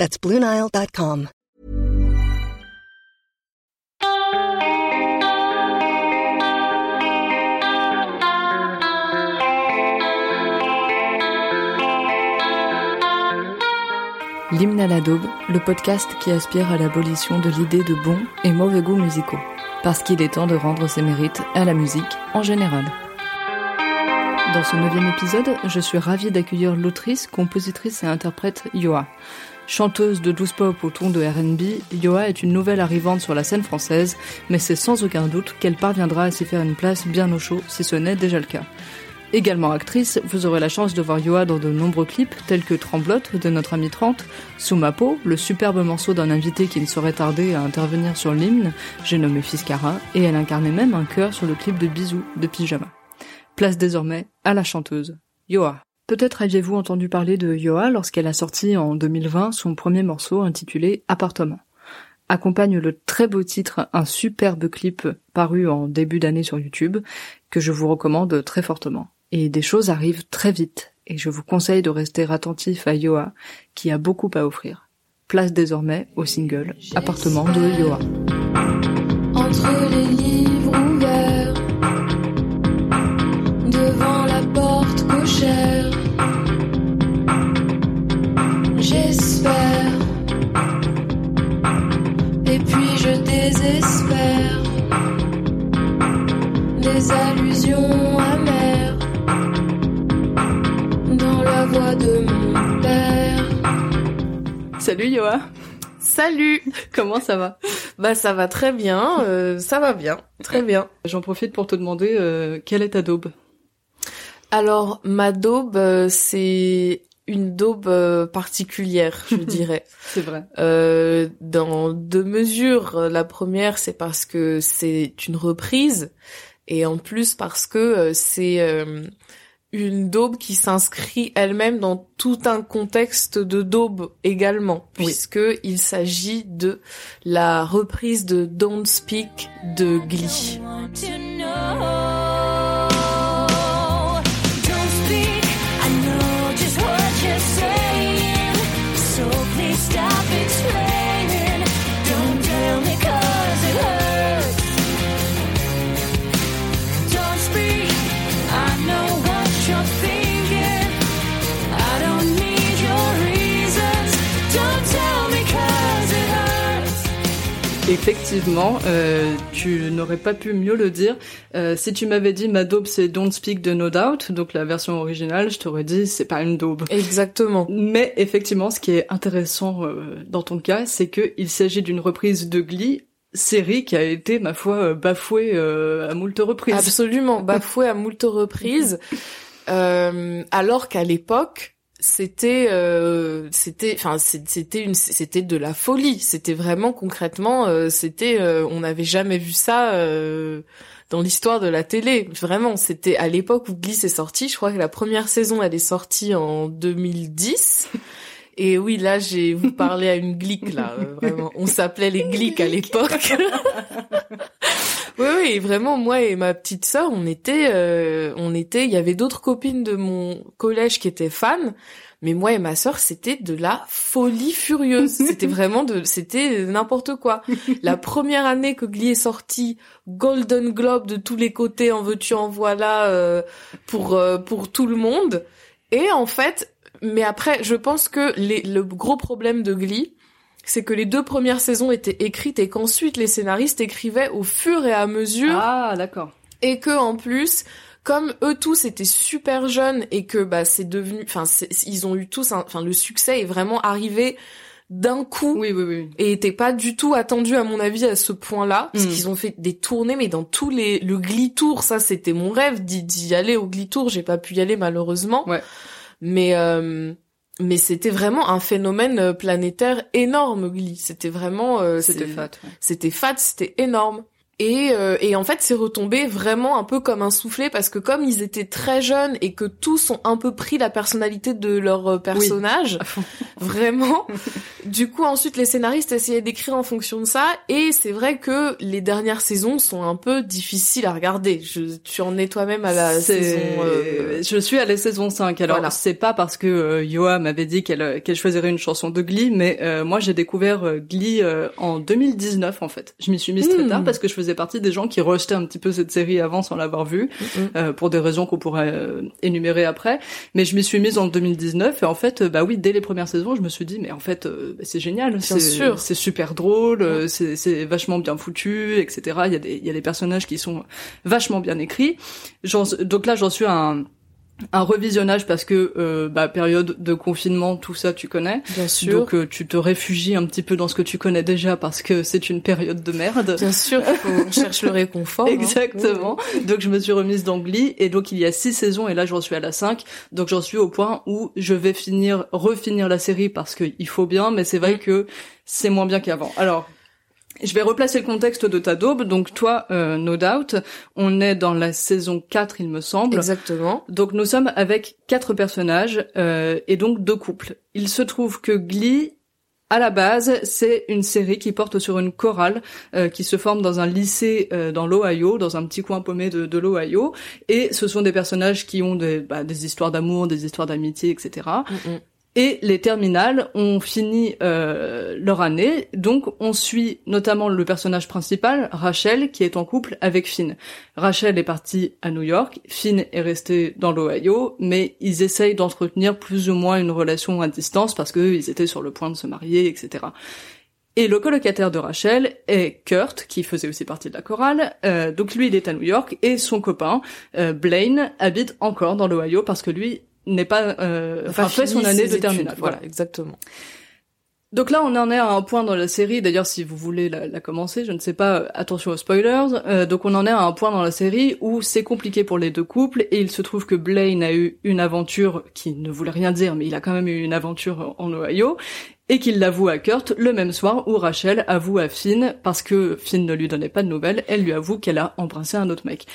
That's BlueNile.com. L'hymne à la daube, le podcast qui aspire à l'abolition de l'idée de bons et mauvais goûts musicaux. Parce qu'il est temps de rendre ses mérites à la musique en général. Dans ce neuvième épisode, je suis ravie d'accueillir l'autrice, compositrice et interprète Yoa. Chanteuse de douce pop au ton de R&B, Yoa est une nouvelle arrivante sur la scène française, mais c'est sans aucun doute qu'elle parviendra à s'y faire une place bien au chaud si ce n'est déjà le cas. Également actrice, vous aurez la chance de voir Yoa dans de nombreux clips tels que Tremblote de notre ami 30, Sous ma peau, le superbe morceau d'un invité qui ne saurait tarder à intervenir sur l'hymne, j'ai nommé Fiscara, et elle incarnait même un chœur sur le clip de Bisous de Pyjama. Place désormais à la chanteuse, Yoa. Peut-être aviez-vous entendu parler de Yoa lorsqu'elle a sorti en 2020 son premier morceau intitulé Appartement. Accompagne le très beau titre un superbe clip paru en début d'année sur YouTube que je vous recommande très fortement. Et des choses arrivent très vite, et je vous conseille de rester attentif à Yoa, qui a beaucoup à offrir. Place désormais au single Appartement de Yoa. Des allusions amères dans la voix de mon père. Salut Yoa Salut Comment ça va? Bah ça va très bien, euh, ça va bien, très bien. J'en profite pour te demander euh, quelle est ta daube? Alors ma daube, euh, c'est une daube euh, particulière, je dirais. C'est vrai. Euh, dans deux mesures. La première, c'est parce que c'est une reprise, et en plus parce que euh, c'est euh, une daube qui s'inscrit elle-même dans tout un contexte de daube également, Oui. puisque il s'agit de la reprise de Don't Speak de Glee. Effectivement, euh, tu n'aurais pas pu mieux le dire. Euh, si tu m'avais dit ma daube c'est Don't Speak de No Doubt, donc la version originale, je t'aurais dit c'est pas une daube. Exactement. Mais effectivement, ce qui est intéressant euh, dans ton cas, c'est que il s'agit d'une reprise de Glee, série qui a été, ma foi, euh, bafouée euh, à moult reprises. Absolument, bafoué à moult reprises. Euh, alors qu'à l'époque, c'était, euh, c'était, enfin, c'était une, c'était de la folie. C'était vraiment concrètement, euh, c'était, euh, on n'avait jamais vu ça euh, dans l'histoire de la télé. Vraiment, c'était à l'époque où Glee est sorti. Je crois que la première saison, elle est sortie en 2010. Et oui, là, j'ai vous parlé à une glique, là, euh, vraiment. On s'appelait les gliques à l'époque. oui, oui, et vraiment, moi et ma petite sœur, on était, euh, on était, il y avait d'autres copines de mon collège qui étaient fans, mais moi et ma sœur, c'était de la folie furieuse. C'était vraiment de, c'était n'importe quoi. La première année que Glee est sorti, Golden Globe de tous les côtés, en veux-tu, en voilà, euh, pour, euh, pour tout le monde. Et en fait, mais après, je pense que les, le gros problème de Glee, c'est que les deux premières saisons étaient écrites et qu'ensuite les scénaristes écrivaient au fur et à mesure Ah, d'accord. et que en plus comme eux tous étaient super jeunes et que bah c'est devenu enfin ils ont eu tous enfin le succès est vraiment arrivé d'un coup Oui, oui, oui. et était pas du tout attendu à mon avis à ce point-là parce Mm. qu'ils ont fait des tournées mais dans tous les le Glee Tour ça c'était mon rêve d'y d'y aller au Glee Tour j'ai pas pu y aller malheureusement Ouais. mais euh, mais c'était vraiment un phénomène euh, planétaire énorme, Glee. C'était vraiment, euh, C'était fat. ouais. c'était fat, c'était énorme. Et, euh, et en fait, c'est retombé vraiment un peu comme un soufflet parce que comme ils étaient très jeunes et que tous ont un peu pris la personnalité de leur euh, personnage, vraiment. du coup, ensuite, les scénaristes essayaient d'écrire en fonction de ça. Et c'est vrai que les dernières saisons sont un peu difficiles à regarder. Je, tu en es toi-même à la saison. euh, Je suis à la saison 5. Alors, Voilà. c'est pas parce que euh, Yoa m'avait dit qu'elle euh, qu'elle choisirait une chanson de Glee, mais euh, moi j'ai découvert Glee en 2019 en fait. Je m'y suis mise très Hmm. tard parce que je faisais partie des gens qui rejetaient un petit peu cette série avant sans l'avoir vue, euh, pour des raisons qu'on pourrait euh, énumérer après. Mais je m'y suis mise en 2019 et en fait, euh, bah oui, dès les premières saisons, je me suis dit mais en fait euh, bah, c'est génial, c'est sûr. c'est super drôle, euh, c'est c'est vachement bien foutu, etc. Il y a des il y a des personnages qui sont vachement bien écrits. Donc là, j'en suis à un, un revisionnage parce que euh, bah, période de confinement, tout ça, tu connais. Bien sûr. Donc euh, tu te réfugies un petit peu dans ce que tu connais déjà parce que c'est une période de merde. Bien sûr, on cherche le réconfort. hein. Exactement. Donc je me suis remise dans Glee et donc il y a six saisons et là j'en suis à la 5. Donc j'en suis au point où je vais finir, refinir la série parce qu'il faut bien, mais c'est vrai Mm. que c'est moins bien qu'avant. Alors je vais replacer le contexte de ta daube. Donc toi, euh, no doubt, on est dans la saison 4 il me semble. Exactement. Donc nous sommes avec quatre personnages euh, et donc deux couples. Il se trouve que Glee, à la base, c'est une série qui porte sur une chorale euh, qui se forme dans un lycée euh, dans l'Ohio, dans un petit coin paumé de, de l'Ohio. Et ce sont des personnages qui ont des, bah, des histoires d'amour, des histoires d'amitié, etc. Et les terminales ont fini euh, leur année, donc on suit notamment le personnage principal, Rachel, qui est en couple avec Finn. Rachel est partie à New York, Finn est resté dans l'Ohio, mais ils essayent d'entretenir plus ou moins une relation à distance parce qu'ils étaient sur le point de se marier, etc. Et le colocataire de Rachel est Kurt, qui faisait aussi partie de la chorale. Euh, donc lui, il est à New York et son copain euh, Blaine habite encore dans l'Ohio parce que lui n'est pas euh, enfin, fait son année de terminale. Voilà, Voilà. exactement. Donc là, on en est à un point dans la série. D'ailleurs, si vous voulez la, la commencer, je ne sais pas. euh, Attention aux spoilers. Euh, donc, on en est à un point dans la série où c'est compliqué pour les deux couples et il se trouve que Blaine a eu une aventure qui ne voulait rien dire, mais il a quand même eu une aventure en Ohio et qu'il l'avoue à Kurt le même soir où Rachel avoue à Finn parce que Finn ne lui donnait pas de nouvelles. Elle lui avoue qu'elle a embrassé un autre mec.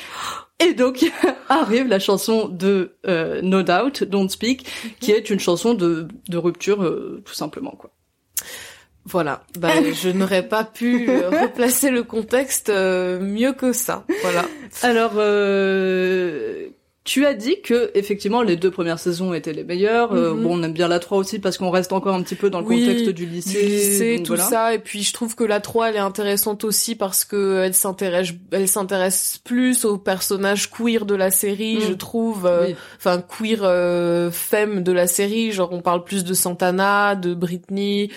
Et donc arrive la chanson de euh, No Doubt, Don't Speak, qui est une chanson de, de rupture euh, tout simplement quoi. Voilà. Bah, je n'aurais pas pu euh, replacer le contexte mieux que ça. Voilà. Alors, euh, tu as dit que effectivement les deux premières saisons étaient les meilleures. Euh, Mhm. bon, on aime bien la 3 aussi parce qu'on reste encore un petit peu dans le Oui, contexte du lycée. du lycée, tout voilà. ça. Et puis je trouve que la 3, elle est intéressante aussi parce que elle s'intéresse, elle s'intéresse plus aux personnages queer de la série, Mm. je trouve. euh, Oui. Enfin, queer euh, femme de la série. Genre, on parle plus de Santana, de Britney.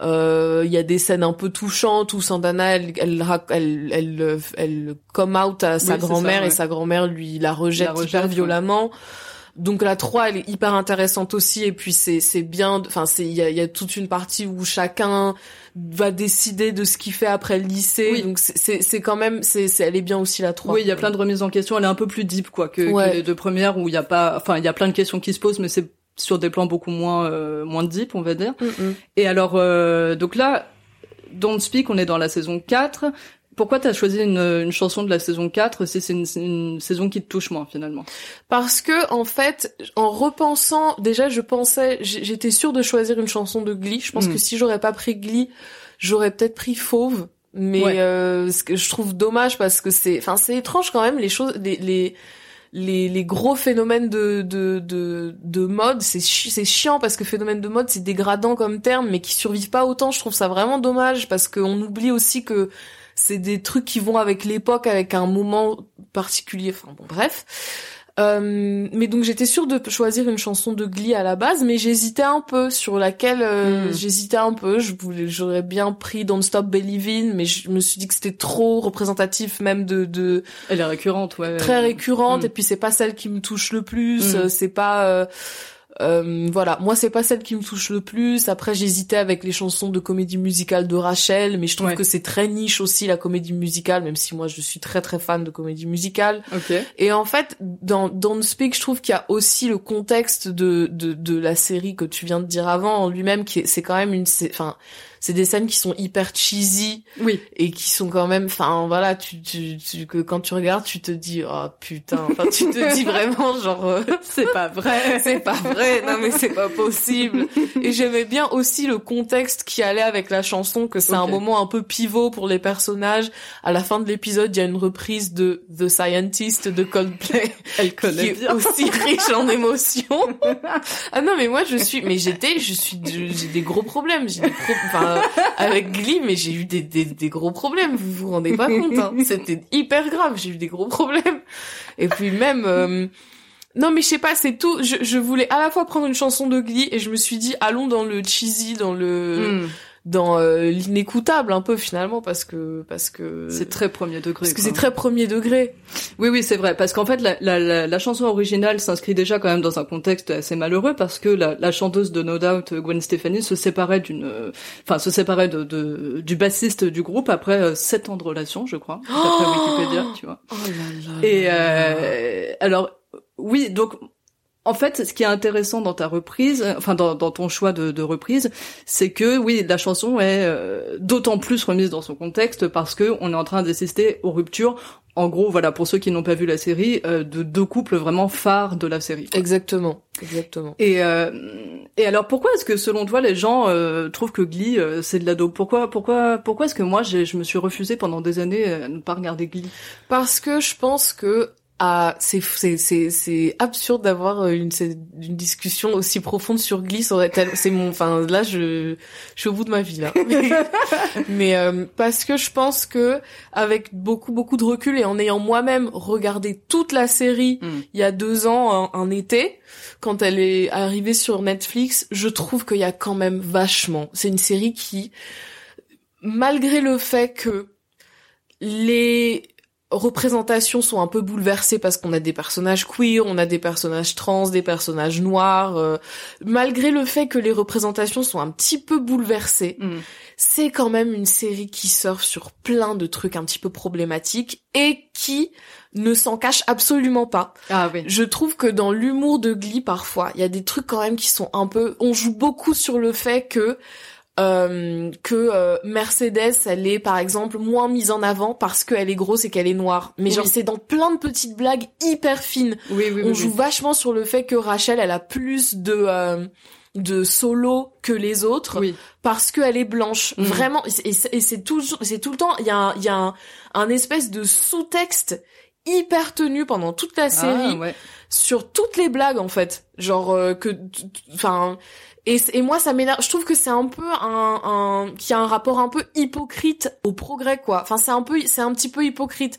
Euh, Il y a des scènes un peu touchantes où Santana, elle, elle, elle, elle, elle come out à sa grand-mère et sa grand-mère lui la rejette, hyper violemment. Donc la 3 elle est hyper intéressante aussi et puis c'est c'est bien enfin c'est il y a, y a toute une partie où chacun va décider de ce qu'il fait après le lycée Oui. donc c'est c'est quand même c'est c'est elle est bien aussi la 3. Oui, il y a plein de remises en question. Elle est un peu plus deep, quoi, que, que les deux premières où il y a pas, enfin, il y a plein de questions qui se posent, mais c'est sur des plans beaucoup moins, euh, moins deep, on va dire. Mm. Et alors, euh, donc là, Don't Speak, on est dans la saison 4. Pourquoi t'as choisi une, une chanson de la saison 4 si c'est une, une saison qui te touche moins, finalement? Parce que en fait, en repensant, déjà je pensais, j'étais sûre de choisir une chanson de Glee. Je pense Mm. que si j'aurais pas pris Glee, j'aurais peut-être pris Fauve. Mais Ouais. euh, ce que je trouve dommage parce que c'est, enfin c'est étrange quand même les choses, les les les, gros phénomènes de de de, de mode, c'est c'est chiant parce que phénomène de mode c'est dégradant comme terme, mais qui survivent pas autant. Je trouve ça vraiment dommage parce qu'on oublie aussi que c'est des trucs qui vont avec l'époque, avec un moment particulier. Enfin bon, bref. Euh, mais donc j'étais sûre de choisir une chanson de Glee à la base, mais j'hésitais un peu sur laquelle euh, Mm. j'hésitais un peu. Je voulais, j'aurais bien pris Don't Stop Believin', mais je me suis dit que c'était trop représentatif même de, de Elle est récurrente, ouais. très récurrente Mm. et puis c'est pas celle qui me touche le plus. Mm. C'est pas. euh, Euh, voilà, moi c'est pas celle qui me touche le plus. Après j'hésitais avec les chansons de comédie musicale de Rachel, mais je trouve Ouais. que c'est très niche aussi la comédie musicale, même si moi je suis très très fan de comédie musicale. Ok. Et en fait, dans Don't Speak, je trouve qu'il y a aussi le contexte de, de, de la série que tu viens de dire avant en lui-même, qui est, c'est quand même une, enfin, c'est des scènes qui sont hyper cheesy Oui. et qui sont quand même, enfin, voilà, tu, tu, tu, que quand tu regardes, tu te dis, oh putain, enfin, tu te dis vraiment, genre, euh, C'est pas vrai. c'est pas vrai, non mais c'est pas possible. Et j'aimais bien aussi le contexte qui allait avec la chanson, que c'est un moment un peu pivot pour les personnages. À la fin de l'épisode, il y a une reprise de The Scientist de Coldplay, Elle qui connaît est bien. aussi riche en émotions. ah non mais moi je suis, mais j'étais, je suis, j'ai des gros problèmes. J'ai des pro- enfin, avec Glee, mais j'ai eu des, des, des gros problèmes. Vous vous rendez pas compte hein. C'était hyper grave. J'ai eu des gros problèmes. Et puis même. euh, non mais je sais pas, c'est tout. Je, je voulais à la fois prendre une chanson de Glee et je me suis dit allons dans le cheesy, dans le Hmm. Dans euh, l'inécoutable un peu finalement parce que parce que C'est très premier degré. parce que c'est très premier degré. Oui, oui, c'est vrai, parce qu'en fait, la, la, la, la chanson originale s'inscrit déjà quand même dans un contexte assez malheureux, parce que la, la chanteuse de No Doubt, Gwen Stefani, se séparait d'une, euh, enfin, se séparait de, de- du bassiste du groupe après euh, sept ans de relation, je crois, d'après Wikipédia, tu vois. Oh là là. Et euh, alors, oui, donc. En fait, ce qui est intéressant dans ta reprise, euh, enfin dans, dans ton choix de, de reprise, c'est que oui, la chanson est euh, d'autant plus remise dans son contexte parce que on est en train d'assister aux ruptures. En gros, voilà, pour ceux qui n'ont pas vu la série, euh, de deux couples vraiment phares de la série. Exactement, exactement. Et euh, et alors pourquoi est-ce que selon toi les gens euh, trouvent que Glee euh, c'est de la dope Pourquoi pourquoi pourquoi est-ce que moi je me suis refusée pendant des années à ne pas regarder Glee? Parce que je pense que ah, c'est c'est c'est c'est absurde d'avoir une c'est une discussion aussi profonde sur tel- C'est mon, enfin là je je suis au bout de ma vie là. Mais, mais, euh, parce que je pense que avec beaucoup beaucoup de recul et en ayant moi-même regardé toute la série Hmm. il y a deux ans un, un été quand elle est arrivée sur Netflix, je trouve qu'il y a quand même vachement. C'est une série qui, malgré le fait que les représentations sont un peu bouleversées parce qu'on a des personnages queer, on a des personnages trans, des personnages noirs. euh, malgré le fait que les représentations sont un petit peu bouleversées, Hmm. c'est quand même une série qui surfe sur plein de trucs un petit peu problématiques et qui ne s'en cache absolument pas. Ah oui. Je trouve que dans l'humour de Glee, parfois, il y a des trucs quand même qui sont un peu... On joue beaucoup sur le fait que euh, que euh, Mercedes, elle est par exemple moins mise en avant parce qu'elle est grosse et qu'elle est noire. Mais genre c'est dans plein de petites blagues hyper fines. Oui, oui, On joue vachement sur le fait que Rachel, elle a plus de euh, de solo que les autres Oui. parce qu'elle est blanche. Mhm. Vraiment, et c'est toujours, c'est tout le temps, il y a, un, y a un, un espèce de sous-texte hyper tenu pendant toute la série Ah, ouais. sur toutes les blagues en fait. Genre euh, que, enfin. Et, et moi ça m'énerve. Je trouve que c'est un peu un, un qui a un rapport un peu hypocrite au progrès quoi. Enfin c'est un peu c'est un petit peu hypocrite.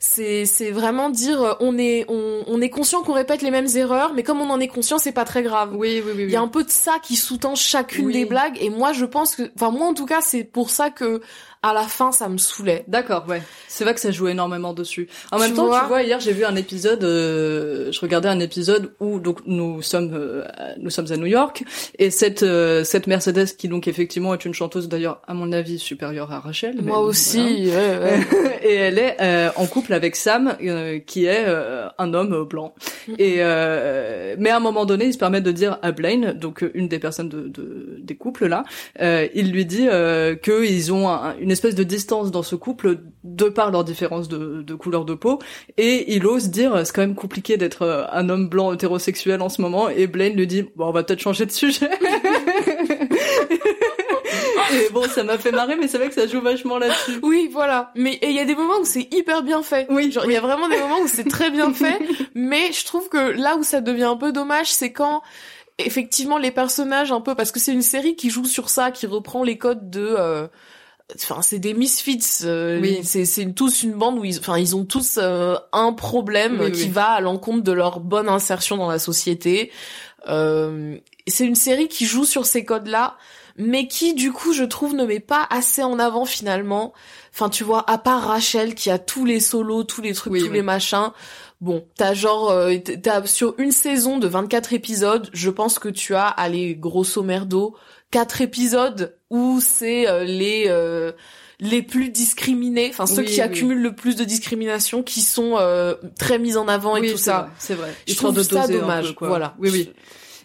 C'est c'est vraiment dire euh, on est on, on est conscient qu'on répète les mêmes erreurs mais comme on en est conscient c'est pas très grave. Oui, oui, oui. Il y a un peu de ça qui sous-tend chacune Oui. des blagues et moi je pense que enfin moi en tout cas c'est pour ça que à la fin ça me saoulait. D'accord, ouais. C'est vrai que ça joue énormément dessus. En Tu même temps, vois tu vois, hier j'ai vu un épisode, euh, je regardais un épisode où donc nous sommes euh, nous sommes à New York et cette euh, cette Mercedes qui donc effectivement est une chanteuse d'ailleurs à mon avis supérieure à Rachel. mais Moi aussi, ouais, ouais. et elle est euh, en couple avec Sam euh, qui est euh, un homme blanc. Et euh, mais à un moment donné, il se permet de dire à Blaine, donc une des personnes de, de- des couples là, euh, il lui dit euh, que ils ont un- une espèce de distance dans ce couple de par leur différence de, de couleur de peau, et il ose dire c'est quand même compliqué d'être euh, un homme blanc hétérosexuel en ce moment, et Blaine lui dit bon on va peut-être changer de sujet. et bon ça m'a fait marrer, mais c'est vrai que ça joue vachement là-dessus. Oui, voilà. Mais il y a des moments où c'est hyper bien fait. Oui, genre il y a vraiment des moments où c'est très bien fait, mais je trouve que là où ça devient un peu dommage, c'est quand effectivement les personnages un peu parce que c'est une série qui joue sur ça, qui reprend les codes de euh, Enfin, c'est des misfits. euh, Oui. C'est c'est tous une bande où ils, enfin, ils ont tous euh, un problème Oui, qui oui. va à l'encontre de leur bonne insertion dans la société. Euh, c'est une série qui joue sur ces codes-là, mais qui, du coup, je trouve, ne met pas assez en avant finalement. Enfin, tu vois, à part Rachel qui a tous les solos, tous les trucs, tous les machins. Bon, t'as genre, euh, t'as sur une saison de 24 épisodes, je pense que tu as, allez, grosso merdo, quatre épisodes où c'est euh, les euh, les plus discriminés, enfin ceux Oui, qui oui. accumulent le plus de discrimination, qui sont euh, très mis en avant et oui, tout c'est ça. vrai, c'est vrai. Je trouve ça dommage. peu, quoi. Voilà. Oui, oui.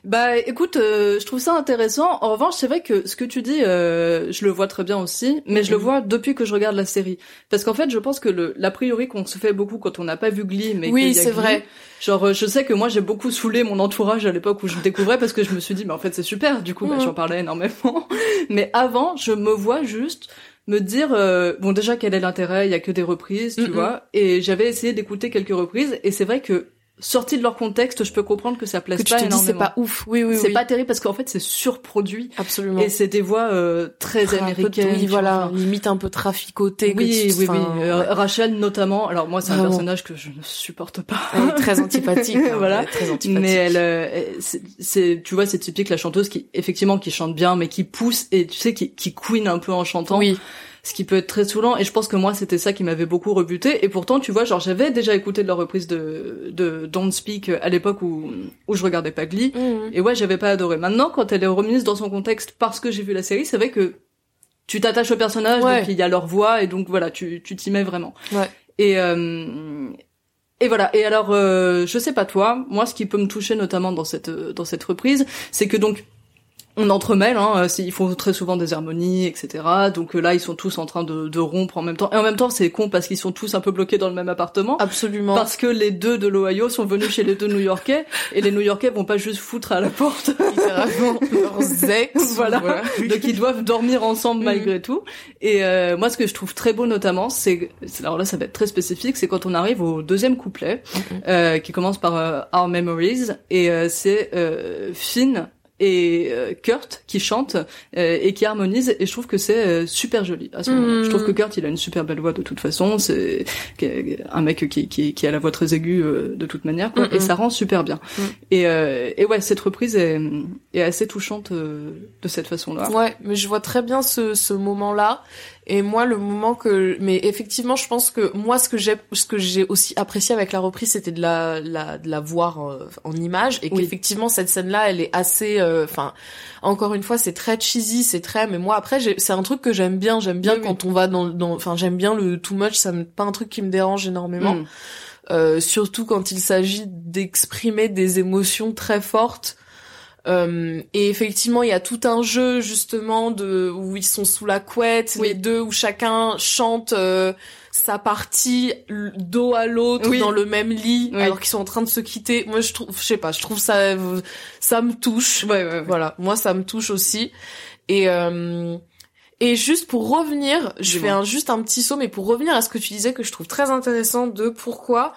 Bah écoute, euh, je trouve ça intéressant. En revanche, c'est vrai que ce que tu dis, euh, je le vois très bien aussi, mais je le Mhm. vois depuis que je regarde la série. Parce qu'en fait, je pense que le l'a priori qu'on se fait beaucoup quand on n'a pas vu Glee, mais Oui, c'est vrai. Genre, euh, je sais que moi j'ai beaucoup saoulé mon entourage à l'époque où je le découvrais parce que je me suis dit, mais en fait c'est super. Du coup, bah, Mhm. j'en parlais énormément. mais avant, je me vois juste me dire, euh, bon déjà quel est l'intérêt? Il y a que des reprises, tu vois. Et j'avais essayé d'écouter quelques reprises, et c'est vrai que sorti de leur contexte, je peux comprendre que ça plaise Que tu pas te dis énormément. c'est pas ouf. Oui, oui, C'est oui. pas terrible parce qu'en fait c'est surproduit Absolument. et c'est des voix euh, très américaines. Oui, voilà, limite un peu traficoté. que Oui, tu- oui, oui. Euh, ouais. Rachel notamment. Alors moi c'est un personnage que je ne supporte pas. Elle est très antipathique. hein, Voilà. très antipathique. Mais elle, euh, c'est, tu vois, c'est typique la chanteuse qui, effectivement, qui chante bien, mais qui pousse et tu sais, qui, qui queen un peu en chantant. Oui. Ce qui peut être très saoulant. Et je pense que moi, c'était ça qui m'avait beaucoup rebuté. Et pourtant, tu vois, genre, j'avais déjà écouté de leur reprise de, de Don't Speak à l'époque où, où je regardais pas Glee. Mhm. Et ouais, j'avais pas adoré. Maintenant, quand elle est remise dans son contexte parce que j'ai vu la série, c'est vrai que tu t'attaches au personnage, Ouais. donc il y a leur voix, et donc voilà, tu tu t'y mets vraiment. Ouais. Et euh, et voilà. Et alors, euh, je sais pas toi, moi, ce qui peut me toucher notamment dans cette euh, dans cette reprise, c'est que donc on entremêle, hein, euh, ils font très souvent des harmonies, etc. Donc euh, là, ils sont tous en train de, de rompre en même temps. Et en même temps, c'est con parce qu'ils sont tous un peu bloqués dans le même appartement. Absolument. Parce que les deux de l'Ohio sont venus chez les deux New-Yorkais et les New-Yorkais vont pas juste foutre à la porte. littéralement leurs ex. Voilà. Donc ils doivent dormir ensemble Mhm. malgré tout. Et euh, moi, ce que je trouve très beau notamment, c'est alors là, ça va être très spécifique, c'est quand on arrive au deuxième couplet euh, qui commence par euh, Our Memories et euh, c'est euh, Finn et euh, Kurt qui chantent euh, et qui harmonisent et je trouve que c'est euh, super joli à ce. Je trouve que Kurt il a une super belle voix de toute façon, c'est un mec qui, qui, qui a la voix très aiguë euh, de toute manière quoi, Mhm. et ça rend super bien. Et, euh, et ouais, cette reprise est, est assez touchante euh, de cette façon-là. Ouais, mais je vois très bien ce, ce moment-là. Et moi, le moment que, mais effectivement, je pense que moi, ce que j'ai, ce que j'ai aussi apprécié avec la reprise, c'était de la, la, de la voir euh, en image, et Oui. qu'effectivement, cette scène-là, elle est assez, euh, enfin, encore une fois, c'est très cheesy, c'est très, mais moi, après, c'est un truc que j'aime bien. J'aime bien Oui, oui. quand on va dans, dans, enfin, j'aime bien le too much. Ça me, pas un truc qui me dérange énormément. Mm. Euh, surtout quand il s'agit d'exprimer des émotions très fortes. Euh, et effectivement, il y a tout un jeu justement de où ils sont sous la couette, Oui. les deux où chacun chante euh, sa partie dos à l'autre Oui. dans le même lit Oui. alors qu'ils sont en train de se quitter. Moi, je trouve, je sais pas, je trouve ça, ça me touche. Ouais, ouais, ouais. Voilà, moi ça me touche aussi. Et euh, et juste pour revenir, je fais un, juste un petit saut, mais pour revenir à ce que tu disais que je trouve très intéressant de pourquoi.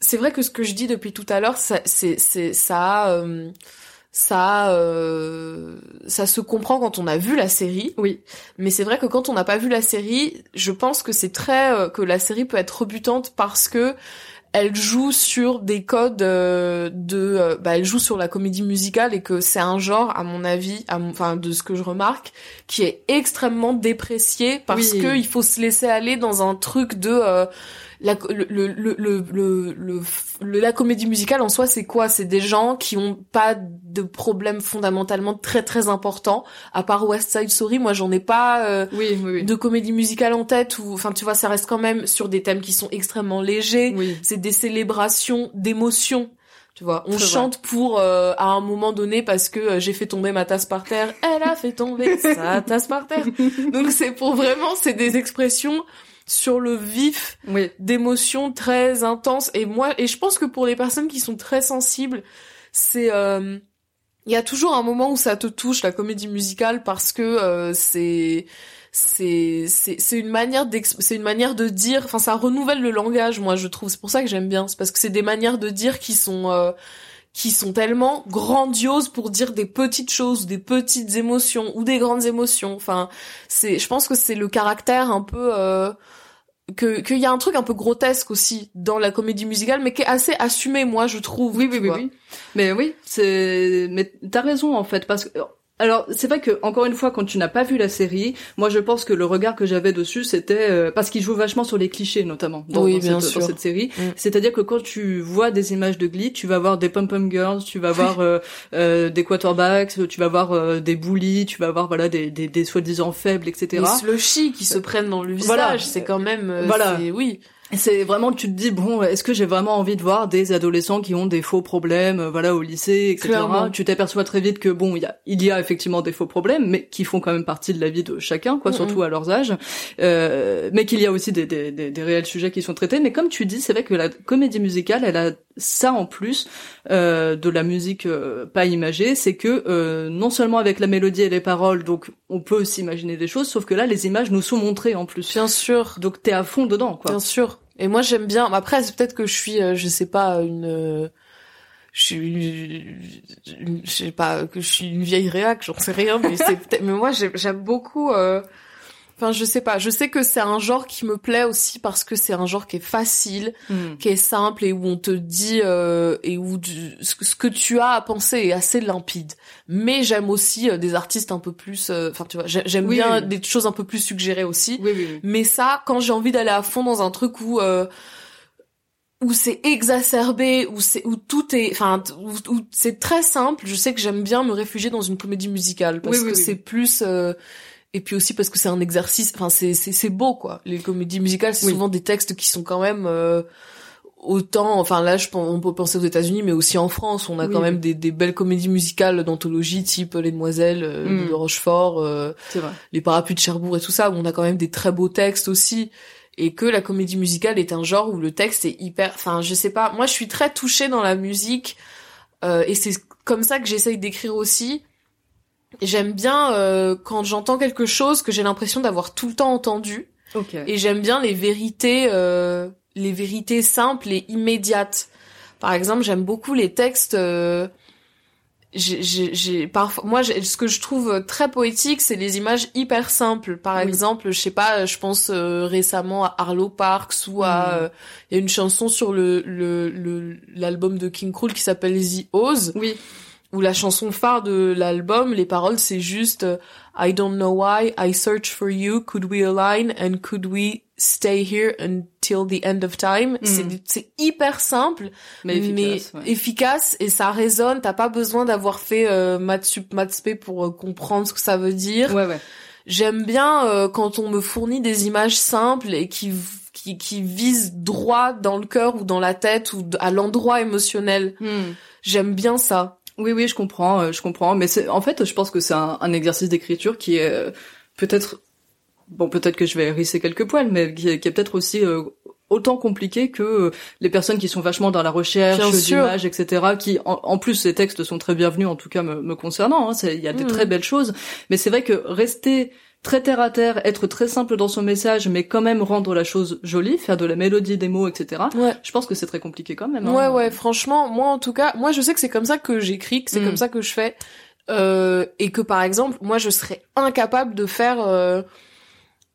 C'est vrai que ce que je dis depuis tout à l'heure, ça, c'est, c'est, ça, a, euh, ça, euh, ça se comprend quand on a vu la série. Oui. Mais c'est vrai que quand on n'a pas vu la série, je pense que c'est très euh, que la série peut être rebutante parce que elle joue sur des codes euh, de euh, bah elle joue sur la comédie musicale et que c'est un genre à mon avis à mon- enfin de ce que je remarque qui est extrêmement déprécié parce Oui. que il faut se laisser aller dans un truc de euh, la, le, le, le, le, le, le- le- la comédie musicale en soi, c'est quoi? C'est des gens qui ont pas de problème fondamentalement très très important. À part West Side Story, moi j'en ai pas euh, Oui, oui, oui. de comédie musicale en tête. Ou enfin, tu vois, ça reste quand même sur des thèmes qui sont extrêmement légers. Oui. C'est des célébrations d'émotions. Tu vois, on vrai. chante pour euh, à un moment donné parce que euh, j'ai fait tomber ma tasse par terre, elle a fait tomber sa tasse par terre. Donc c'est pour vraiment, c'est des expressions sur le vif Oui. d'émotions très intenses. Et moi et je pense que pour les personnes qui sont très sensibles c'est euh, il y a toujours un moment où ça te touche la comédie musicale parce que euh, c'est c'est c'est c'est une manière d'ex- c'est une manière de dire enfin ça renouvelle le langage moi je trouve. C'est pour ça que j'aime bien. C'est parce que c'est des manières de dire qui sont euh, qui sont tellement grandioses pour dire des petites choses, des petites émotions ou des grandes émotions. Enfin, c'est, je pense que c'est le caractère un peu euh, que qu'il y a un truc un peu grotesque aussi dans la comédie musicale, mais qui est assez assumé, moi je trouve. Oui, oui, oui, oui. Mais oui, c'est, mais t'as raison en fait parce que Alors c'est vrai que encore une fois quand tu n'as pas vu la série, moi je pense que le regard que j'avais dessus c'était euh, parce qu'il joue vachement sur les clichés notamment dans, Oui, dans bien cette, sûr. dans cette série. Mm. C'est-à-dire que quand tu vois des images de Glee, tu vas voir des pom pom girls, tu vas voir euh, euh, des quarterbacks, tu vas voir euh, des bullies, tu vas voir voilà des des, des soi-disant faibles, etc. Les slushy qui se prennent dans le visage, Voilà. c'est quand même, euh, Voilà. oui. C'est vraiment, tu te dis, bon, est-ce que j'ai vraiment envie de voir des adolescents qui ont des faux problèmes, euh, voilà, au lycée, etc. Clairement. Tu t'aperçois très vite que, bon, il y a, il y a effectivement des faux problèmes, mais qui font quand même partie de la vie de chacun, quoi, surtout à leurs âges. Euh, mais qu'il y a aussi des, des, des, des réels sujets qui sont traités. Mais comme tu dis, c'est vrai que la comédie musicale, elle a ça en plus euh, de la musique euh, pas imagée, c'est que euh, non seulement avec la mélodie et les paroles, donc on peut s'imaginer des choses, sauf que là, les images nous sont montrées en plus. Bien sûr. Donc t'es à fond dedans, quoi. Bien sûr. Et moi j'aime bien. Après c'est peut-être que je suis, euh, je sais pas une, euh, je suis, je sais pas que je suis une vieille réac, j'en sais rien. Mais c'est peut-être. Mais moi j'aime j'aime beaucoup. euh, Enfin je sais pas. Je sais que c'est un genre qui me plaît aussi parce que c'est un genre qui est facile, Hmm. qui est simple et où on te dit euh, et où tu- ce que- tu as à penser est assez limpide. Mais j'aime aussi euh, des artistes un peu plus. euh, Enfin tu vois, j'ai- j'aime Oui, bien oui, oui. des choses un peu plus suggérées aussi. Oui, oui, oui. Mais ça, quand j'ai envie d'aller à fond dans un truc où euh, où c'est exacerbé, où c'est où tout est, enfin où, où c'est très simple, je sais que j'aime bien me réfugier dans une comédie musicale parce que c'est plus euh, et puis aussi parce que c'est un exercice, enfin c'est c'est c'est beau quoi. Les comédies musicales, c'est Oui. souvent des textes qui sont quand même euh, autant, enfin là, je pense, on peut penser aux États-Unis, mais aussi en France, on a Oui, quand même des, des belles comédies musicales d'anthologie type Les Demoiselles euh, Mm. de Rochefort. euh, vrai. les parapluies de Cherbourg et tout ça, où on a quand même des très beaux textes aussi, et que la comédie musicale est un genre où le texte est hyper, enfin je sais pas, moi je suis très touchée dans la musique, euh, et c'est comme ça que j'essaye d'écrire aussi. J'aime bien euh, quand j'entends quelque chose que j'ai l'impression d'avoir tout le temps entendu, Ok. et j'aime bien les vérités, euh, les vérités simples et immédiates. Par exemple, j'aime beaucoup les textes. euh, j'ai, parfois, moi, ce que je trouve très poétique, c'est les images hyper simples. Par Oui. exemple, je sais pas, je pense euh, récemment à Arlo Parks ou à, Mm. euh, il y a une chanson sur le, le, le- l'album de King Krul qui s'appelle The Oz Oui. Où la chanson phare de l'album, les paroles, c'est juste euh, I don't know why I search for you, could we align and could we stay here until the end of time. C'est c'est hyper simple, Mais efficace. ouais. efficace et ça résonne. T'as pas besoin d'avoir fait euh, maths sup, maths pour euh, comprendre ce que ça veut dire. Ouais, ouais. J'aime bien euh, quand on me fournit des images simples et qui qui, qui visent droit dans le cœur ou dans la tête ou à l'endroit émotionnel. Hmm. J'aime bien ça. Oui, oui, je comprends, euh, je comprends. Mais c'est, en fait, je pense que c'est un, un exercice d'écriture qui est euh, peut-être, bon, peut-être que je vais hérisser quelques poils, mais qui est, qui est peut-être aussi euh, autant compliqué que les personnes qui sont vachement dans la recherche d'images, etc. Qui, en, en plus, ces textes sont très bienvenus, en tout cas me, me concernant. hein. Il y a des Mhm. très belles choses, mais c'est vrai que rester très terre à terre, être très simple dans son message, mais quand même rendre la chose jolie, faire de la mélodie des mots, etc. Ouais. Je pense que c'est très compliqué quand même. hein. Ouais, ouais, franchement, moi en tout cas, moi je sais que c'est comme ça que j'écris, que c'est Mm. comme ça que je fais, euh, et que par exemple, moi je serais incapable de faire euh,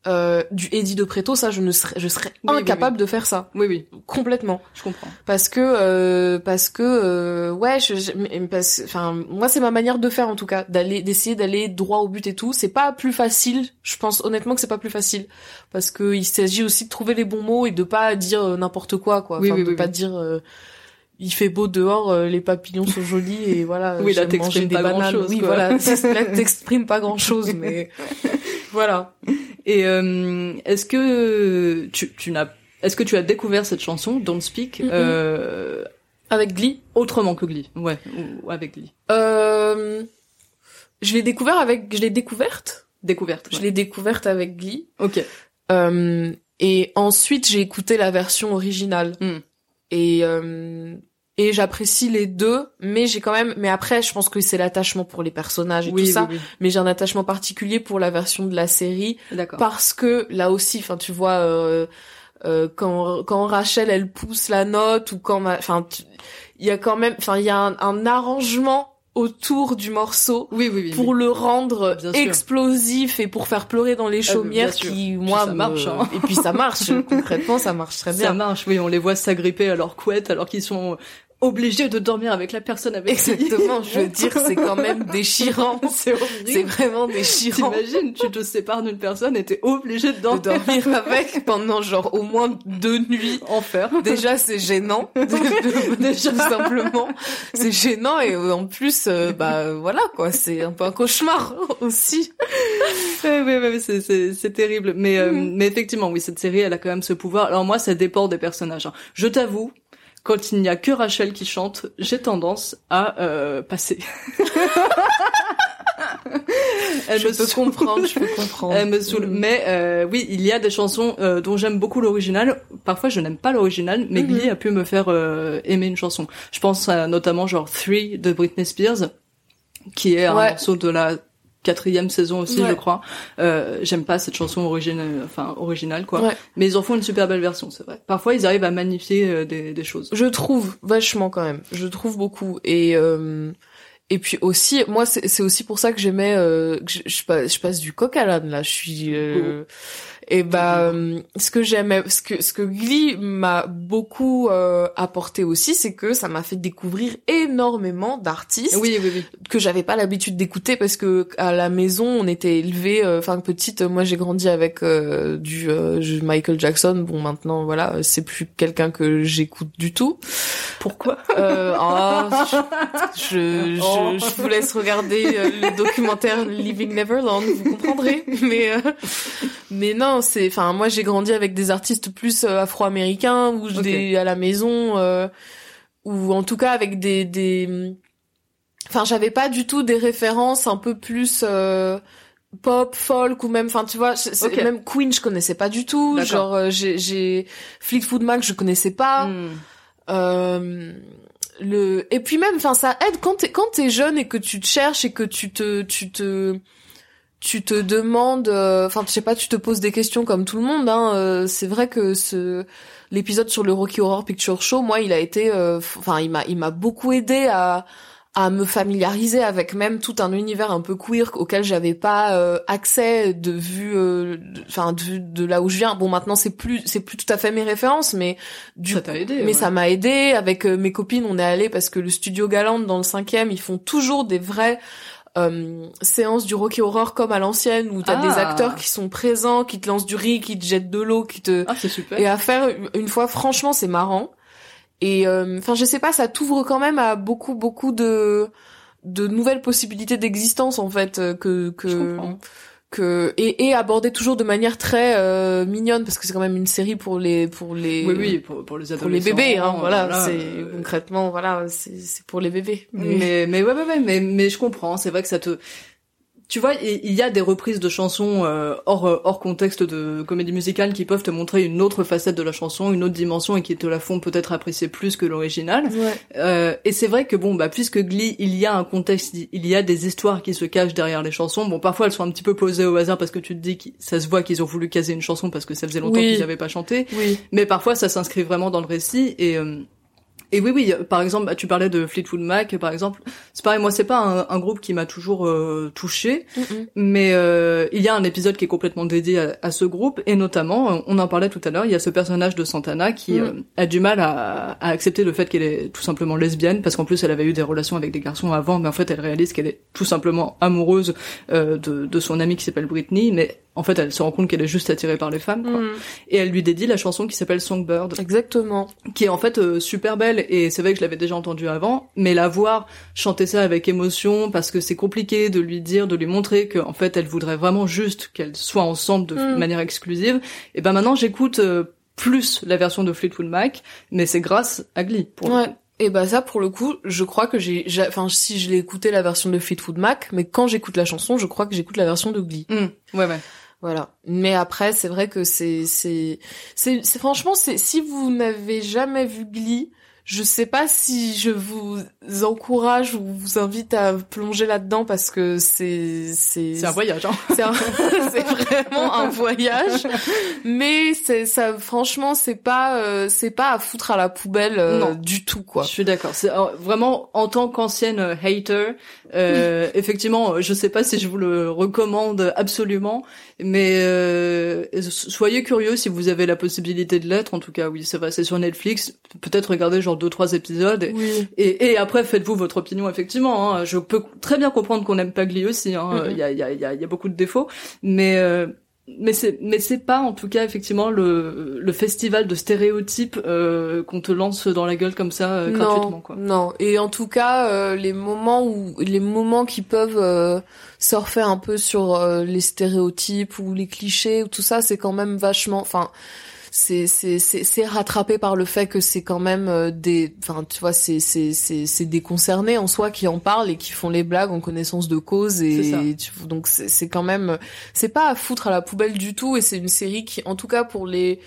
euh, du Eddie de Preto, ça je ne serais, je serais Oui, oui, incapable de faire ça, Oui, oui, complètement, je comprends. parce que euh, parce que euh, ouais, je, je- parce, enfin moi c'est ma manière de faire en tout cas, d'aller d'essayer d'aller droit au but et tout, c'est pas plus facile, je pense honnêtement que c'est pas plus facile, parce que il s'agit aussi de trouver les bons mots et de pas dire euh, n'importe quoi quoi, Oui, enfin oui, de oui, pas oui. dire euh, il fait beau dehors, euh, les papillons sont jolis et voilà. Oui, là, t'exprimes des pas bananes. grand-chose, Oui, voilà, là t'exprimes pas grand chose, mais voilà. Et euh, est-ce que tu, tu n'as, est-ce que tu as découvert cette chanson Don't Speak euh, Avec Glee, autrement que Glee Ouais, ou, avec Glee. euh, je l'ai découvert avec, je l'ai découverte, Découverte. je l'ai découverte avec Glee. Ok. Euh, et ensuite, j'ai écouté la version originale. Hmm. Et euh, et j'apprécie les deux, mais j'ai quand même. Mais après, je pense que c'est l'attachement pour les personnages et Oui, tout ça. oui, Mais j'ai un attachement particulier pour la version de la série parce que là aussi, enfin, tu vois. Euh, euh, quand quand Rachel elle pousse la note ou quand enfin il y a quand même enfin il y a un, un arrangement autour du morceau Oui, oui, oui. pour le rendre Bien sûr. explosif et pour faire pleurer dans les Ah, chaumières qui Puis moi ça me- marche, hein. et puis ça marche concrètement ça marche très Ça bien marche, oui, on les voit s'agripper à leur couette alors qu'ils sont obligé de dormir avec la personne avec qui- Exactement, je veux dire, c'est quand même déchirant. c'est horrible. C'est vraiment déchirant T'imagines, tu te sépares d'une personne et t'es obligé de de dormir. dormir avec pendant genre au moins deux nuits. Enfer. Déjà, c'est gênant, de- de- Déjà. tout simplement. C'est gênant et euh, en plus, euh, bah voilà quoi, c'est un peu un cauchemar aussi. Ouais, ouais, ouais, c'est, terrible. Mais, euh, Mhm. mais effectivement, oui, cette série, elle a quand même ce pouvoir. Alors moi, ça dépend des personnages. hein. Je t'avoue, quand il n'y a que Rachel qui chante, j'ai tendance à euh, passer. elle Je me saoule. comprendre, je peux comprendre. Elle me saoule. Mhm. Mais euh, oui, il y a des chansons euh, dont j'aime beaucoup l'original. Parfois, je n'aime pas l'original, mais Mhm. Glee a pu me faire euh, aimer une chanson. Je pense à notamment genre Three de Britney Spears, qui est un morceau de la quatrième saison aussi, Ouais. je crois. Euh, j'aime pas cette chanson originale, enfin originale quoi. Ouais. Mais ils en font une super belle version, c'est vrai. Parfois, ils arrivent à magnifier euh, des, des choses. Je trouve vachement quand même. Je trouve beaucoup et euh, et puis aussi moi c'est aussi pour ça que j'aimais euh, je, je passe je passe du coq à l'âne là. Je suis euh, et bah euh, ce que j'aimais ce que ce que Glee m'a beaucoup euh, apporté aussi c'est que ça m'a fait découvrir énormément d'artistes Oui, oui, oui. que j'avais pas l'habitude d'écouter parce que à la maison on était élevés euh, enfin petite euh, moi j'ai grandi avec euh, du euh, du Michael Jackson bon maintenant voilà c'est plus quelqu'un que j'écoute du tout Pourquoi euh, oh, je, je, Oh. je vous laisse regarder le documentaire Living Neverland vous comprendrez mais euh, mais non c'est enfin moi j'ai grandi avec des artistes plus euh, afro-américains ou à la maison euh, ou en tout cas avec des des enfin j'avais pas du tout des références un peu plus euh, pop folk ou même enfin tu vois même Queen je connaissais pas du tout. Genre euh, j'ai j'ai Fleetwood Mac je connaissais pas. Hmm. euh, le et puis même enfin ça aide quand t'es quand t'es jeune et que tu te cherches et que tu te tu te tu te demandes euh, enfin je sais pas tu te poses des questions comme tout le monde hein euh, c'est vrai que ce l'épisode sur le Rocky Horror Picture Show moi il a été euh, enfin il m'a il m'a beaucoup aidé à à me familiariser avec même tout un univers un peu queer auquel j'avais pas euh, accès de vue euh, de- enfin de, de là où je viens bon maintenant c'est plus c'est plus tout à fait mes références mais du Ça t'a aidé. mais ouais. ça m'a aidé avec euh, mes copines on est allé parce que le studio Galante dans le cinquième ils font toujours des vraies euh, séances du Rocky Horror comme à l'ancienne où t'as Ah. des acteurs qui sont présents qui te lancent du riz qui te jettent de l'eau qui te Ah, c'est super. et à faire une fois franchement c'est marrant et euh, enfin je sais pas ça t'ouvre quand même à beaucoup beaucoup de de nouvelles possibilités d'existence en fait euh, que que Je comprends. Que et, et abordé toujours de manière très euh, mignonne parce que c'est quand même une série pour les pour les Oui, oui, pour, pour les pour les bébés hein voilà, c'est euh, concrètement voilà c'est c'est pour les bébés mais, Mais, mais ouais, ouais, ouais, mais, mais je comprends. C'est vrai que ça te, tu vois, il y a des reprises de chansons euh, hors euh, hors contexte de comédie musicale qui peuvent te montrer une autre facette de la chanson, une autre dimension et qui te la font peut-être apprécier plus que l'original. ouais Euh, et c'est vrai que bon, bah puisque Glee, il y a un contexte, il y a des histoires qui se cachent derrière les chansons. Bon, parfois elles sont un petit peu posées au hasard parce que tu te dis que ça se voit qu'ils ont voulu caser une chanson parce que ça faisait longtemps Oui. qu'ils n'avaient pas chanté. oui Mais parfois, ça s'inscrit vraiment dans le récit et euh, et oui, oui. Par exemple, bah, tu parlais de Fleetwood Mac, par exemple. C'est pareil, moi, c'est pas un, un groupe qui m'a toujours euh, touché, mais euh, il y a un épisode qui est complètement dédié à, à ce groupe et notamment, euh, on en parlait tout à l'heure, il y a ce personnage de Santana qui Mm. euh, a du mal à, à accepter le fait qu'elle est tout simplement lesbienne parce qu'en plus, elle avait eu des relations avec des garçons avant, mais en fait, elle réalise qu'elle est tout simplement amoureuse euh, de, de son amie qui s'appelle Britney, mais en fait, elle se rend compte qu'elle est juste attirée par les femmes. Quoi. Mm. Et elle lui dédie la chanson qui s'appelle Songbird exactement qui est en fait euh, super belle et c'est vrai que je l'avais déjà entendue avant mais la voir chanter ça avec émotion parce que c'est compliqué de lui dire de lui montrer que en fait elle voudrait vraiment juste qu'elles soient ensemble de Mm. manière exclusive et ben maintenant j'écoute euh, plus la version de Fleetwood Mac mais c'est grâce à Glee pour le ouais coup. et bah ça pour le coup je crois que j'ai j'ai- enfin si je l'ai écouté la version de Fleetwood Mac mais quand j'écoute la chanson je crois que j'écoute la version de Glee Mm. ouais ouais Voilà. Mais après, c'est vrai que c'est, c'est, c'est, franchement, c'est, si vous n'avez jamais vu Glee, je sais pas si je vous encourage ou vous invite à plonger là-dedans parce que c'est, c'est, c'est un voyage hein. c'est un- c'est vraiment un voyage. Mais c'est, ça, franchement, c'est pas, euh, c'est pas à foutre à la poubelle euh, Non. du tout, quoi. Je suis d'accord. C'est euh, vraiment en tant qu'ancienne euh, hater, euh, effectivement, je sais pas si je vous le recommande absolument, mais euh, soyez curieux si vous avez la possibilité de l'être. En tout cas, oui, c'est vrai, c'est sur Netflix. Peut-être regarder genre sur deux trois épisodes. Et, Oui. et, et après, faites-vous votre opinion, effectivement. Hein. Je peux très bien comprendre qu'on n'aime pas Glee aussi. hein. Mhm. Il y, a, il y, a, y, a, il y a beaucoup de défauts. Mais... euh, mais c'est mais c'est pas en tout cas effectivement le le festival de stéréotypes euh, qu'on te lance dans la gueule comme ça euh, gratuitement non, quoi. non. Et en tout cas, euh, les moments où les moments qui peuvent euh, surfer un peu sur euh, les stéréotypes ou les clichés ou tout ça, c'est quand même vachement. Enfin, c'est rattrapé par le fait que c'est quand même euh, des. Enfin, tu vois, c'est c'est c'est des concernés en soi qui en parlent et qui font les blagues en connaissance de cause et tu- donc c'est quand même c'est pas à foutre à la poubelle du tout et c'est une série qui, en tout cas pour les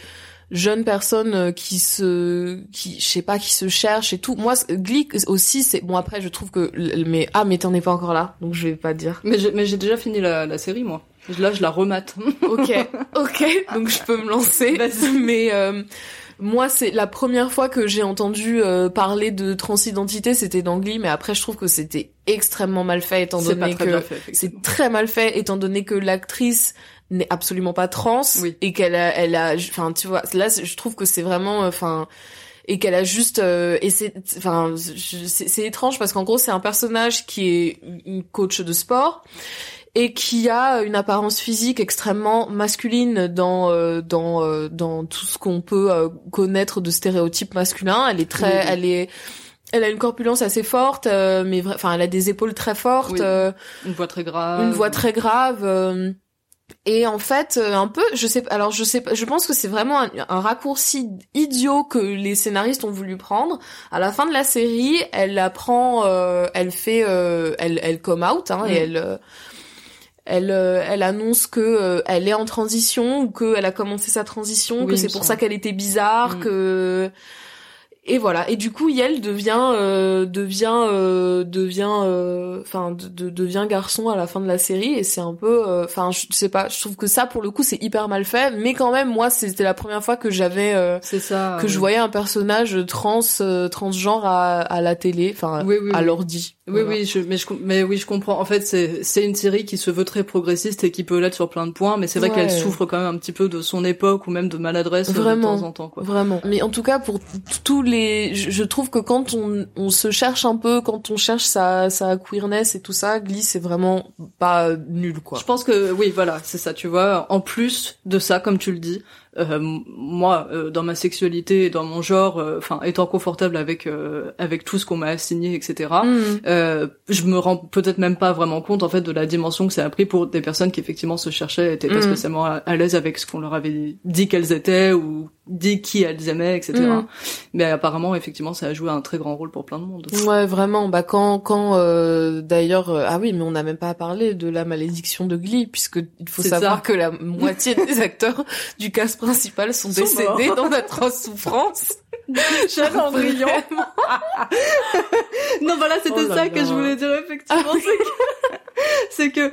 jeunes personnes euh, qui se qui je sais pas qui se cherchent et tout moi Glee aussi c'est bon après je trouve que mais ah mais t'en es pas encore là donc je vais pas dire Mais j'ai mais j'ai déjà fini la, la série moi. Là je la remate. ok ok donc je peux me lancer mais euh, moi c'est la première fois que j'ai entendu euh, parler de transidentité c'était dans Glee mais après je trouve que c'était extrêmement mal fait étant pas donné que. C'est très mal fait étant donné que l'actrice n'est absolument pas trans Oui. et qu'elle a, elle a, enfin tu vois, là je trouve que c'est vraiment, euh, enfin et qu'elle a juste euh, et c'est enfin c'est étrange parce qu'en gros c'est un personnage qui est une coach de sport et qui a une apparence physique extrêmement masculine dans euh, dans euh, dans tout ce qu'on peut euh, connaître de stéréotypes masculins elle est très Oui, elle est elle a une corpulence assez forte euh, mais enfin elle a des épaules très fortes Oui. euh, Une voix très grave. une voix très grave euh, et en fait un peu je sais alors je sais pas je pense que c'est vraiment un, un raccourci idiot que les scénaristes ont voulu prendre à la fin de la série elle apprend euh, elle fait euh, elle elle come out hein, et elle euh, elle euh, elle annonce que euh, elle est en transition ou que elle a commencé sa transition Oui, que c'est pour ça qu'elle était bizarre Mm. que et voilà et du coup Yel devient euh, devient euh, devient euh, enfin de, de- devient garçon à la fin de la série et c'est un peu euh, enfin je sais pas je trouve que ça pour le coup c'est hyper mal fait mais quand même moi c'était la première fois que j'avais euh, que je voyais un personnage trans transgenre à, à la télé enfin Oui, oui, à l'ordi Oui, Voilà. oui, je, mais, je, mais oui, je comprends. En fait, c'est c'est une série qui se veut très progressiste et qui peut l'être sur plein de points, mais c'est vrai Ouais. qu'elle souffre quand même un petit peu de son époque ou même de maladresse Vraiment. de temps en temps. Quoi. Vraiment. Mais en tout cas, pour tous les, je je trouve que quand on, se cherche un peu, quand on cherche sa, sa queerness et tout ça, Glee, c'est vraiment pas nul, quoi. Je pense que oui, voilà, c'est ça. Tu vois, en plus de ça, comme tu le dis, euh, moi, euh, dans ma sexualité, et dans mon genre, euh, enfin, étant confortable avec euh, avec tout ce qu'on m'a assigné, etc. Mm. Euh, je me rends peut-être même pas vraiment compte en fait de la dimension que ça a pris pour des personnes qui effectivement se cherchaient, étaient pas Mhm. spécialement à, à l'aise avec ce qu'on leur avait dit qu'elles étaient ou dit qui elles aimaient, etc. Mhm. Mais apparemment, effectivement, ça a joué un très grand rôle pour plein de monde. Ouais, vraiment. Bah quand, quand euh, d'ailleurs, euh, ah oui, mais on n'a même pas parlé de la malédiction de Glee, puisque il faut savoir ça. que la moitié des acteurs du cast principal sont, morts. dans d'atroces souffrances. J'avais en brillant. non, voilà, c'était Oh là ça que je voulais dire effectivement. c'est que-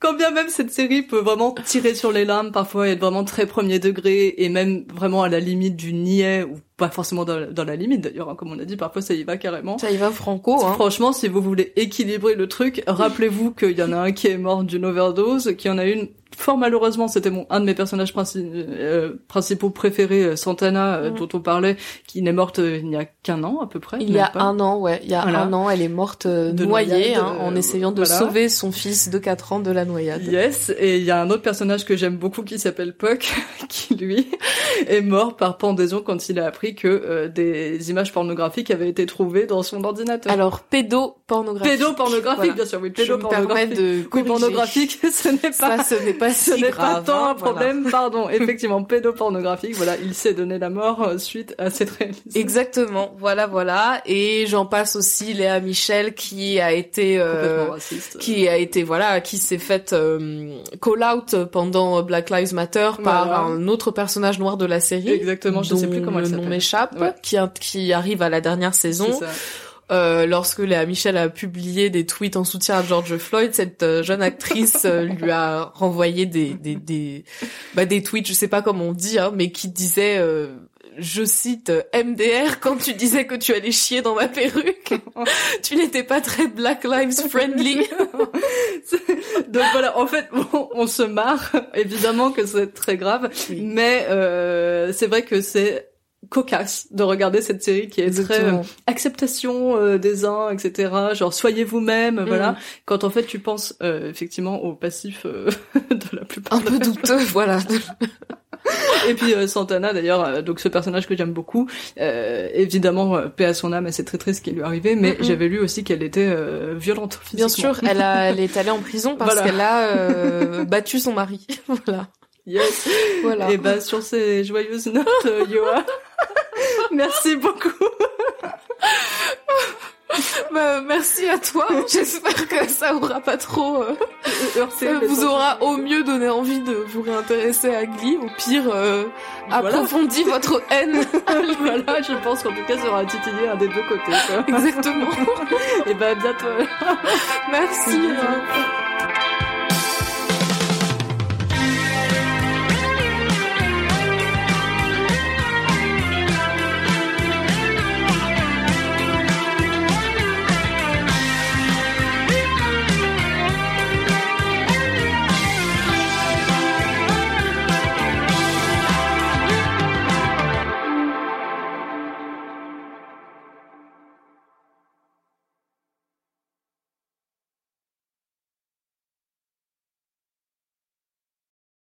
quand bien même cette série peut vraiment tirer sur les lames, parfois être vraiment très premier degré et même vraiment à la limite du niais ou pas forcément dans, dans la limite d'ailleurs, hein, comme on a dit, parfois ça y va carrément. Ça y va franco, hein. Franchement, si vous voulez équilibrer le truc, rappelez-vous qu'il y en a un qui est mort d'une overdose, qu'il y en a une fort malheureusement, c'était mon un de mes personnages princi- euh, principaux préférés, euh, Santana, euh, Mm. dont on parlait, qui n'est morte il y a qu'un an à peu près. Il y a pas. un an, ouais, il y a Voilà. un an, elle est morte De noyée noyade, hein, en essayant de voilà. sauver son fils de 4 ans de la noyade. Yes, et il y a un autre personnage que j'aime beaucoup qui s'appelle Puck, qui lui est mort par pendaison quand il a appris que euh, des images pornographiques avaient été trouvées dans son ordinateur. Alors, pédopornographique. pédopornographique, Voilà. bien sûr, oui, Je me permets pédopornographique. de Oui, pornographique, ce n'est pas Ça, ce n'est pas Ce si n'est pas tant hein, un voilà. problème, pardon. Effectivement, pédopornographique, voilà, il s'est donné la mort euh, suite à cette réalisation. Exactement, voilà, voilà. Et j'en passe aussi Léa Michel qui a été... euh, raciste. qui a été voilà qui s'est faite euh, call out pendant Black Lives Matter par Voilà. un autre personnage noir de la série Exactement, je sais dont plus comment elle le nom s'appelle. m'échappe Ouais. qui qui arrive à la dernière saison C'est ça. Euh, lorsque Léa Michel a publié des tweets en soutien à George Floyd, cette euh, jeune actrice euh, lui a renvoyé des des des bah des tweets, je sais pas comment on dit, hein, mais qui disaient euh, je cite MDR quand tu disais que tu allais chier dans ma perruque, tu n'étais pas très Black Lives friendly. Donc voilà, en fait, on, on se marre. Évidemment que c'est très grave, Oui. mais euh, c'est vrai que c'est cocasse de regarder cette série qui est très euh, acceptation euh, des uns, etc. Genre soyez vous-même, voilà. Mhm. Quand en fait tu penses euh, effectivement au passif euh, de la plupart. Un peu douteux, voilà. Et puis euh, Santana d'ailleurs, euh, donc ce personnage que j'aime beaucoup, euh, évidemment paix à son âme, c'est très triste ce qui lui est arrivé, mais j'avais lu aussi qu'elle était euh, violente physiquement. Bien sûr, elle, a, elle est allée en prison parce Voilà. qu'elle a euh, battu son mari. voilà. Yes. Voilà. Et bah sur ces joyeuses notes, Yoa, merci beaucoup. Bah, merci à toi. J'espère que ça aura pas trop. euh, Heurté, ça vous aura au mieux donné envie de vous réintéresser à Glee. Au pire, euh, Voilà. votre haine. voilà, je pense qu'en tout cas, ça aura titillé un des deux côtés. quoi. Exactement. Et bah, à bientôt. Merci. euh,